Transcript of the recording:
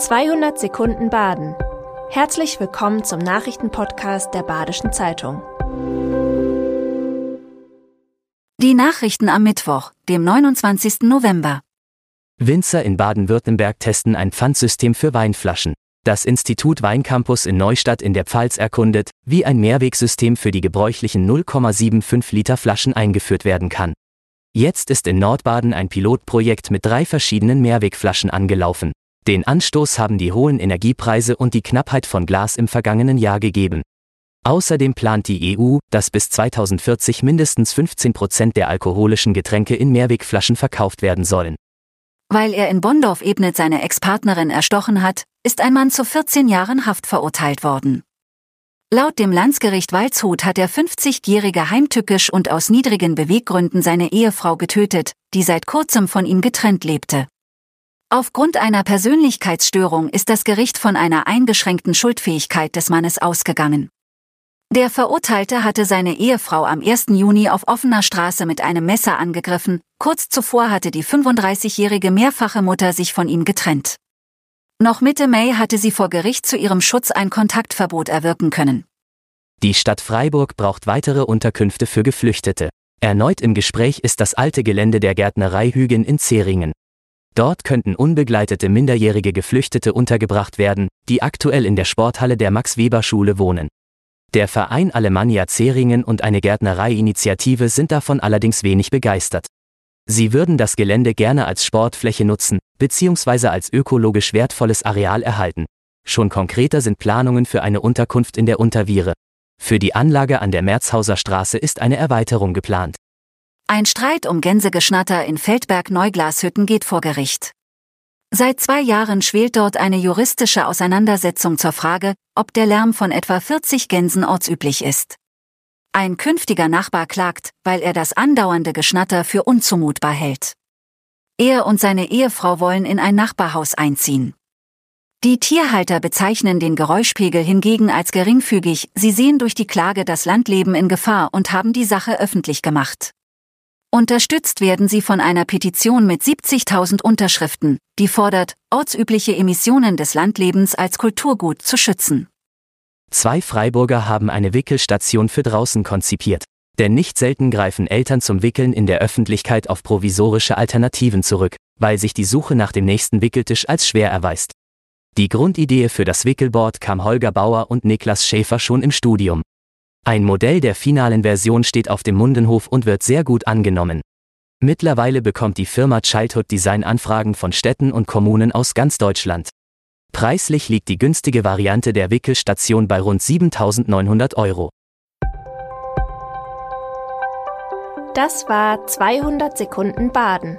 200 Sekunden Baden. Herzlich willkommen zum Nachrichtenpodcast der Badischen Zeitung. Die Nachrichten am Mittwoch, dem 29. November. Winzer in Baden-Württemberg testen ein Pfandsystem für Weinflaschen. Das Institut Weincampus in Neustadt in der Pfalz erkundet, wie ein Mehrwegsystem für die gebräuchlichen 0,75 Liter Flaschen eingeführt werden kann. Jetzt ist in Nordbaden ein Pilotprojekt mit drei verschiedenen Mehrwegflaschen angelaufen. Den Anstoß haben die hohen Energiepreise und die Knappheit von Glas im vergangenen Jahr gegeben. Außerdem plant die EU, dass bis 2040 mindestens 15 Prozent der alkoholischen Getränke in Mehrwegflaschen verkauft werden sollen. Weil er in Bondorf-Ebnet seine Ex-Partnerin erstochen hat, ist ein Mann zu 14 Jahren Haft verurteilt worden. Laut dem Landsgericht Waldshut hat der 50-Jährige heimtückisch und aus niedrigen Beweggründen seine Ehefrau getötet, die seit kurzem von ihm getrennt lebte. Aufgrund einer Persönlichkeitsstörung ist das Gericht von einer eingeschränkten Schuldfähigkeit des Mannes ausgegangen. Der Verurteilte hatte seine Ehefrau am 1. Juni auf offener Straße mit einem Messer angegriffen, kurz zuvor hatte die 35-jährige mehrfache Mutter sich von ihm getrennt. Noch Mitte Mai hatte sie vor Gericht zu ihrem Schutz ein Kontaktverbot erwirken können. Die Stadt Freiburg braucht weitere Unterkünfte für Geflüchtete. Erneut im Gespräch ist das alte Gelände der Gärtnerei Hügen in Zeringen. Dort könnten unbegleitete minderjährige Geflüchtete untergebracht werden, die aktuell in der Sporthalle der Max-Weber-Schule wohnen. Der Verein Alemannia Zeringen und eine Gärtnerei-Initiative sind davon allerdings wenig begeistert. Sie würden das Gelände gerne als Sportfläche nutzen, beziehungsweise als ökologisch wertvolles Areal erhalten. Schon konkreter sind Planungen für eine Unterkunft in der Unterviere. Für die Anlage an der Merzhauser Straße ist eine Erweiterung geplant. Ein Streit um Gänsegeschnatter in Feldberg-Neuglashütten geht vor Gericht. Seit zwei Jahren schwelt dort eine juristische Auseinandersetzung zur Frage, ob der Lärm von etwa 40 Gänsen ortsüblich ist. Ein künftiger Nachbar klagt, weil er das andauernde Geschnatter für unzumutbar hält. Er und seine Ehefrau wollen in ein Nachbarhaus einziehen. Die Tierhalter bezeichnen den Geräuschpegel hingegen als geringfügig, sie sehen durch die Klage das Landleben in Gefahr und haben die Sache öffentlich gemacht. Unterstützt werden sie von einer Petition mit 70.000 Unterschriften, die fordert, ortsübliche Emissionen des Landlebens als Kulturgut zu schützen. Zwei Freiburger haben eine Wickelstation für draußen konzipiert. Denn nicht selten greifen Eltern zum Wickeln in der Öffentlichkeit auf provisorische Alternativen zurück, weil sich die Suche nach dem nächsten Wickeltisch als schwer erweist. Die Grundidee für das Wickelboard kam Holger Bauer und Niklas Schäfer schon im Studium. Ein Modell der finalen Version steht auf dem Mundenhof und wird sehr gut angenommen. Mittlerweile bekommt die Firma Childhood Design Anfragen von Städten und Kommunen aus ganz Deutschland. Preislich liegt die günstige Variante der Wickelstation bei rund 7.900 Euro. Das war 200 Sekunden Baden.